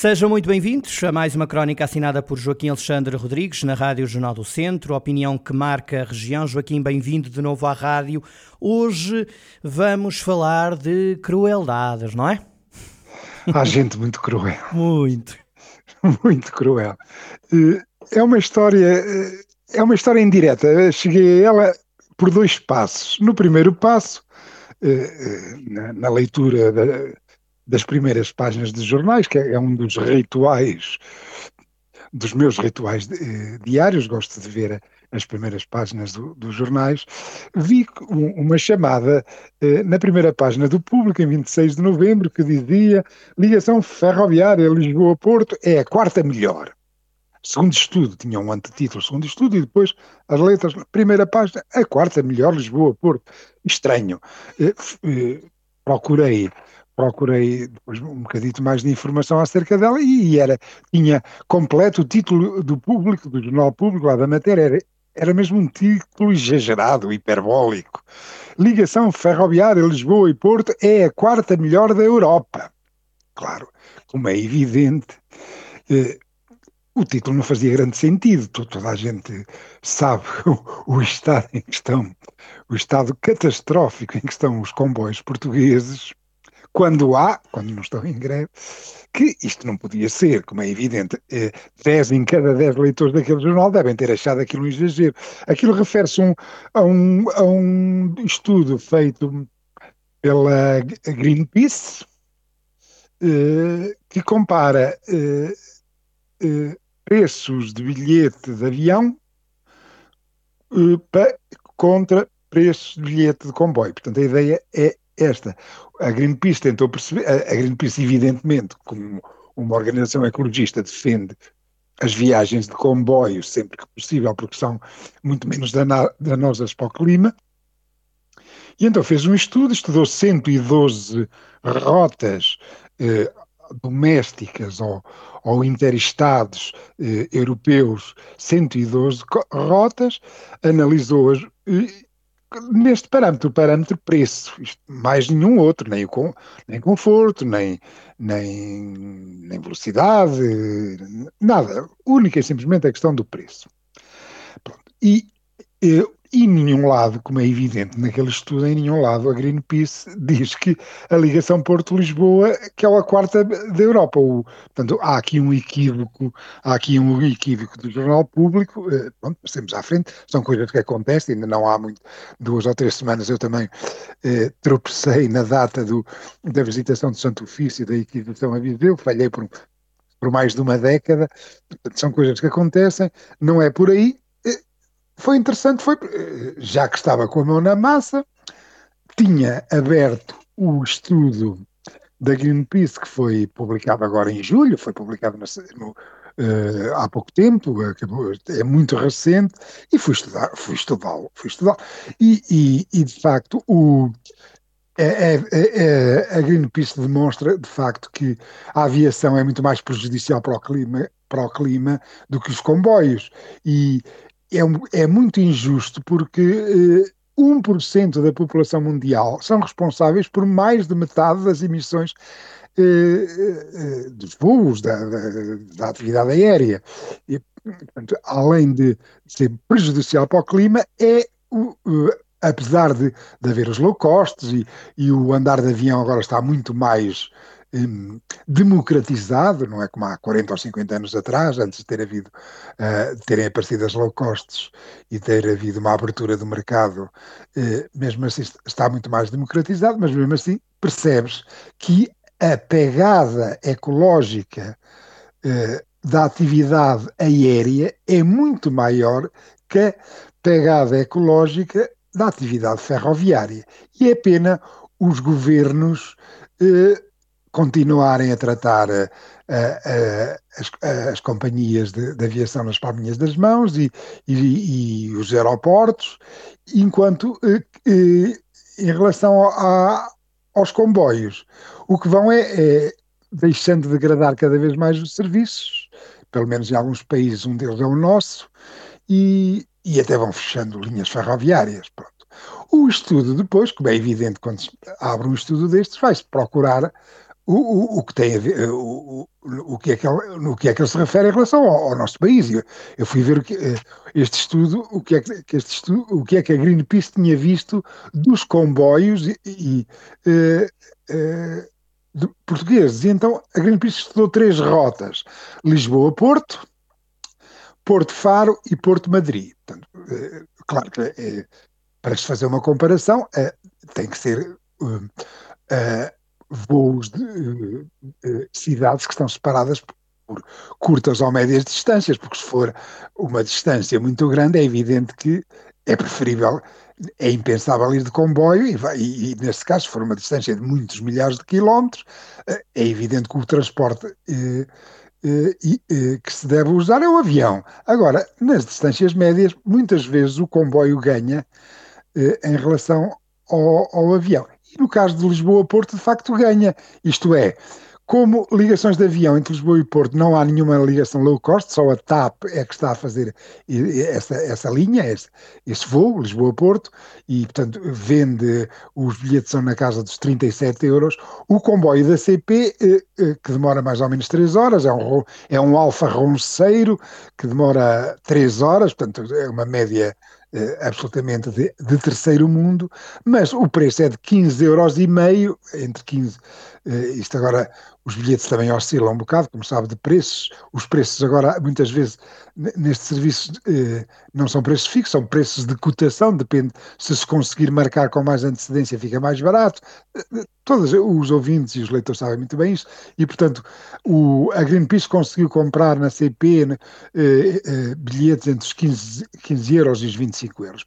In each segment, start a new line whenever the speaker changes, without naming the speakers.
Sejam muito bem-vindos a mais uma crónica assinada por Joaquim Alexandre Rodrigues na Rádio Jornal do Centro, opinião que marca a região. Joaquim, bem-vindo de novo à rádio. Hoje vamos falar de crueldades, não é?
Há gente muito cruel.
Muito.
Muito cruel. Eh, é uma história, eh, é uma história indireta. Cheguei a ela por dois passos. No primeiro passo, eh, na leitura da das primeiras páginas de jornais, que é, é um dos rituais, dos meus rituais eh, diários, gosto de ver as primeiras páginas do, dos jornais, vi uma chamada eh, na primeira página do Público, em 26 de novembro, que dizia ligação ferroviária Lisboa-Porto é a quarta melhor. Segundo estudo, tinha um antetítulo, segundo estudo, e depois as letras, primeira página, a quarta melhor Lisboa-Porto. Estranho. Eh, eh, procurei procurei depois um bocadito mais de informação acerca dela e era, tinha completo o título do público, do jornal público lá da matéria, era, era mesmo um título exagerado, hiperbólico. Ligação ferroviária Lisboa e Porto é a quarta melhor da Europa. Claro, como é evidente, eh, o título não fazia grande sentido, toda a gente sabe o, o estado em que estão, o estado catastrófico em que estão os comboios portugueses, quando há, quando não estão em greve, que isto não podia ser, como é evidente, 10 eh, em cada 10 leitores daquele jornal devem ter achado aquilo um exagero. Aquilo refere-se um, a, um, a um estudo feito pela Greenpeace, eh, que compara eh, preços de bilhete de avião contra preços de bilhete de comboio. Portanto, a ideia é esta. A Greenpeace tentou perceber, a Greenpeace, evidentemente, como uma organização ecologista, defende as viagens de comboio sempre que possível, porque são muito menos danosas para o clima. E então fez um estudo, estudou 112 rotas eh, domésticas ou, ou interestados eh, europeus, 112 rotas, analisou-as neste parâmetro, o parâmetro preço, mais nenhum outro, nem, o, nem conforto, nem, nem, nem velocidade, nada. Única e simplesmente a questão do preço. Pronto. E, e e nenhum lado, como é evidente naquele estudo, em nenhum lado a Greenpeace diz que a ligação Porto-Lisboa que é a quarta da Europa. O, portanto, há aqui um equívoco, há aqui um equívoco do jornal público, eh, pronto, passemos à frente, são coisas que acontecem, ainda não há muito, duas ou três semanas eu também eh, tropecei na data do, da visitação de Santo Ofício, da equivação a Viseu, falhei por, por mais de uma década, portanto, são coisas que acontecem, não é por aí, foi interessante, foi, já que estava com a mão na massa, tinha aberto o estudo da Greenpeace, que foi publicado agora em julho, foi publicado no, no, uh, há pouco tempo, acabou, é muito recente, e fui estudar, fui estudá-lo, fui estudá e, e, e, de facto o, é, é, é, a Greenpeace demonstra de facto que a aviação é muito mais prejudicial para o clima, para o clima do que os comboios, e é, é muito injusto porque eh, 1% da população mundial são responsáveis por mais de metade das emissões eh, eh, dos voos, da, da, da, atividade aérea. E, portanto, além de ser prejudicial para o clima, é o, apesar de, de haver os low costs e, e o andar de avião agora está muito mais um, democratizado, não é como há 40 ou 50 anos atrás, antes de ter havido, uh, terem aparecido as low costs e ter havido uma abertura do mercado, uh, mesmo assim está muito mais democratizado, mas mesmo assim percebes que a pegada ecológica uh, da atividade aérea é muito maior que a pegada ecológica da atividade ferroviária. E é pena os governos continuarem a tratar uh, uh, as, as, companhias de, de, aviação nas palminhas das mãos e, e, e os aeroportos, enquanto em relação a, aos comboios, o que vão é, é deixando de degradar cada vez mais os serviços, pelo menos em alguns países, um deles é o nosso, e, e até vão fechando linhas ferroviárias. Pronto. O estudo depois, como é evidente quando se abre um estudo destes, vai-se procurar o, o, o, que tem a ver, o, o, que é que ele, o que é que ele se refere em relação ao, ao nosso país. Eu, eu, fui ver que, eh, este estudo, o que, é que, este estudo, o que é que a Greenpeace tinha visto dos comboios e, e uh, uh, portugueses. E então a Greenpeace estudou três rotas: Lisboa-Porto, Porto Faro e Porto Madrid. Portanto, uh, claro que para se fazer uma comparação, tem que ser voos de uh, cidades que estão separadas por curtas ou médias distâncias, porque se for uma distância muito grande, é evidente que é preferível, é impensável ir de comboio, e, vai, e, e neste caso, se for uma distância de muitos milhares de quilómetros, uh, é evidente que o transporte uh, que se deve usar é o avião. Agora, nas distâncias médias, muitas vezes o comboio ganha em relação ao, ao avião. E no caso de Lisboa-Porto, de facto, ganha. Isto é, como ligações de avião entre Lisboa e Porto não há nenhuma ligação low cost, só a TAP é que está a fazer essa, essa linha, esse, esse voo, Lisboa-Porto, e portanto vende, os bilhetes são na casa dos 37 euros. O comboio da CP, eh, eh, que demora mais ou menos 3 horas, é um, é um alfa ronceiro que demora 3 horas, portanto é uma média absolutamente de, de, terceiro mundo, mas o preço é de 15 euros e meio, entre 15, uh, eh, isto agora, os bilhetes também oscilam um bocado, como sabe, de preços, os preços agora, muitas vezes, neste serviço, uh, não são preços fixos, são preços de cotação, depende, se se conseguir marcar com mais antecedência fica mais barato, todos os ouvintes e os leitores sabem muito bem isso, e portanto o, a Greenpeace conseguiu comprar na CP eh, eh, bilhetes entre os 15, 15 euros e os 25 euros.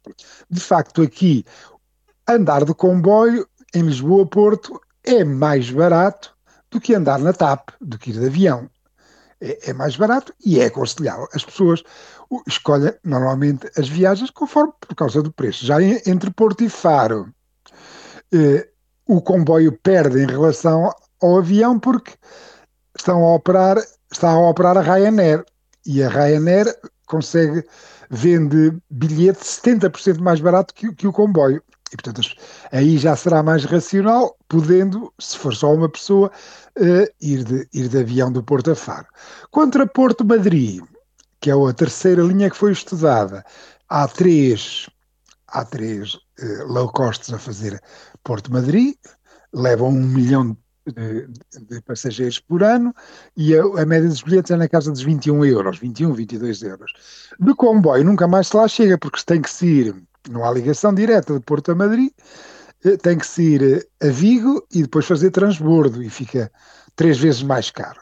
De facto, aqui andar de comboio em Lisboa-Porto é mais barato do que andar na TAP, do que ir de avião. É, é mais barato e é aconselhável. As pessoas escolhem normalmente as viagens conforme por causa do preço. Já entre Porto e Faro, eh, o comboio perde em relação ao avião porque estão a operar, está a operar a Ryanair e a Ryanair consegue vende bilhete 70% mais barato que, que o comboio. E, portanto, aí já será mais racional, podendo, se for só uma pessoa, uh, ir, de, ir de avião do Porto a Faro. Contra Porto Madrid, que é a terceira linha que foi estudada, há três, há três uh, low costs a fazer Porto Madrid, levam um milhão de, de, passageiros por ano e a, a, média dos bilhetes é na casa dos 21 euros, 21, 22 euros. De comboio nunca mais se lá chega, porque tem que se ir, não há ligação direta de Porto a Madrid, eh, tem que se ir eh, a Vigo e depois fazer transbordo e fica três vezes mais caro.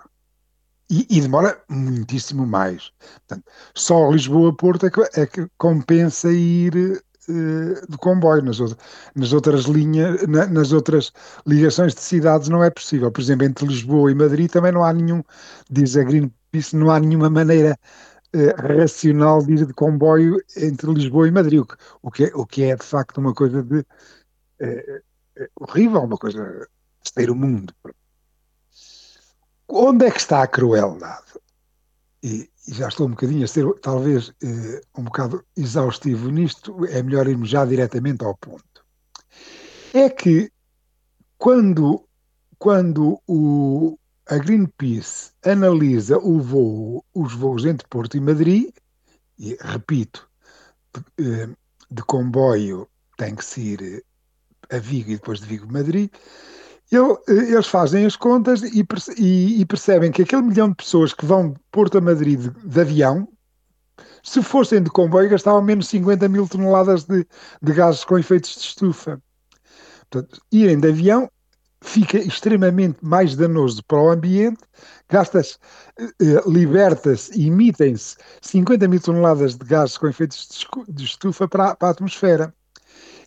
E, e demora muitíssimo mais. Portanto, só Lisboa-Porto é é que compensa ir eh, de comboio, nas, outras, nas outras linhas, na, nas outras ligações de cidades não é possível. Por exemplo, entre Lisboa e Madrid também não há nenhum, diz a Greenpeace, não há nenhuma maneira uh, racional de ir de comboio entre Lisboa e Madrid, o que, é, o que é de facto uma coisa de uh, horrível, uma coisa de ter o mundo. Onde é que está a crueldade? E, e já estou um bocadinho a ser, talvez, eh, um bocado exaustivo nisto, é melhor irmos já diretamente ao ponto. É que quando, quando o, a Greenpeace analisa voo, os voos entre Porto e Madrid, e repito, de, eh, de comboio tem que ir a Vigo e depois de Vigo Madrid, ele, eles fazem as contas e, e, e, percebem que aquele milhão de pessoas que vão de Porto a Madrid de, de avião, se fossem de comboio, gastavam menos 50 mil toneladas de, de gases com efeitos de estufa. Portanto, irem de avião fica extremamente mais danoso para o ambiente, gastas, eh, liberta-se, emitem-se 50 mil toneladas de gases com efeitos de estufa para, para a atmosfera.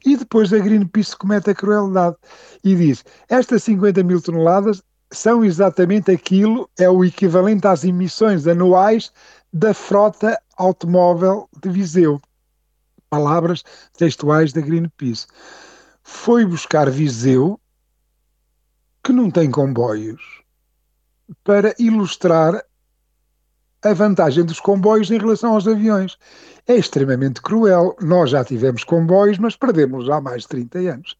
E depois a Greenpeace comete a crueldade e diz: estas 50 mil toneladas são exatamente aquilo, é o equivalente às emissões anuais da frota automóvel de Viseu. Palavras textuais da Greenpeace. Foi buscar Viseu, que não tem comboios, para ilustrar a vantagem dos comboios em relação aos aviões. É extremamente cruel. Nós já tivemos comboios, mas perdemos há mais de 30 anos.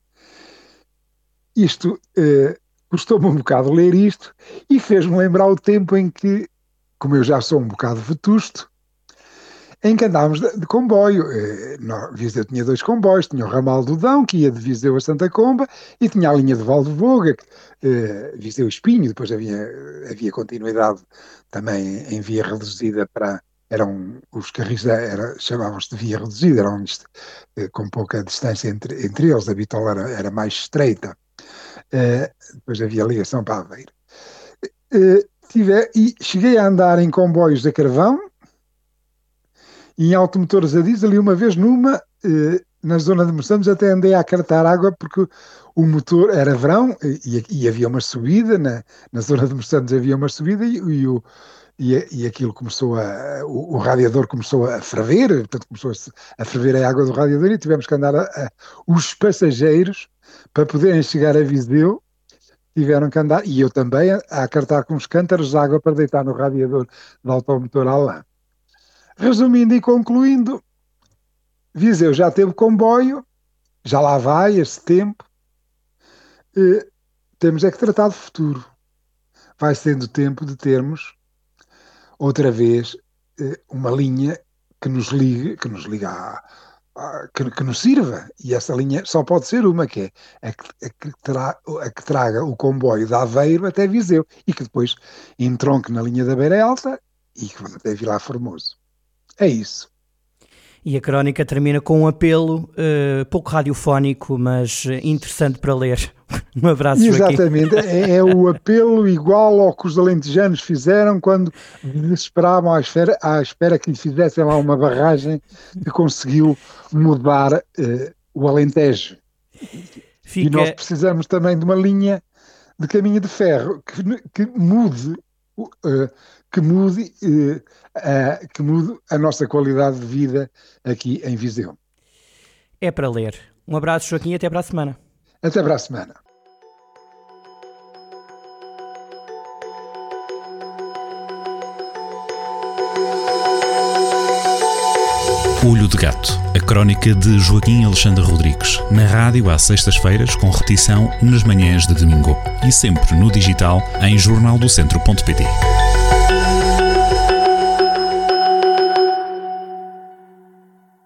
Isto eh, custou-me um bocado ler isto e fez-me lembrar o tempo em que, como eu já sou um bocado vetusto, em que andávamos de, de comboio. Eh, Viseu tinha dois comboios, tinha o ramal do Dão, que ia de Viseu a Santa Comba, e tinha a linha de Valdevoga, eh, Viseu Espinho, depois havia, havia continuidade também em via reduzida para, eram os carris era, chamavam-se de via reduzida, eram eh, com pouca distância entre, entre eles, a bitola era, era mais estreita. Uh, depois havia ligação para Aveiro. Uh, tive, e cheguei a andar em comboios de carvão, em automotores a diesel e uma vez numa, eh, na zona de Moçambique, até andei a cartar água porque o motor era verão e, e havia uma subida, na, na zona de Moçambique havia uma subida e, e o, e, e, aquilo começou a. O, o, radiador começou a ferver, portanto começou a, a, ferver a água do radiador e tivemos que andar a, a, os passageiros para poderem chegar a Viseu. Tiveram que andar, e eu também, a, a cartar com os cântaros de água para deitar no radiador do automotor Alain. Resumindo e concluindo, Viseu já teve comboio, já lá vai esse tempo. E temos é que tratar do futuro. Vai sendo tempo de termos outra vez eh, uma linha que nos ligue, que nos liga a, que, que, nos sirva. E essa linha só pode ser uma, que é a que, a que, tra, a que traga o comboio da Aveiro até Viseu e que depois entronque na linha da Beira Alta e que vá até Vilar Formoso. É isso.
E a crónica termina com um apelo uh, pouco radiofónico, mas interessante para ler. Um abraço,
Exatamente, é, é, o apelo igual ao que os alentejanos fizeram quando desesperavam à espera, à espera que lhe fizessem lá uma barragem que conseguiu mudar uh, o Alentejo. Fica... E nós precisamos também de uma linha de caminho de ferro que, que mude uh, que mude, uh, uh, que mude a nossa qualidade de vida aqui em Viseu.
É para ler. Um abraço, Joaquim, e até para a semana.
Até para a semana.
Olho de Gato, a crónica de Joaquim Alexandre Rodrigues, na rádio às sextas-feiras, com repetição nas manhãs de domingo e sempre no digital em jornaldocentro.pt.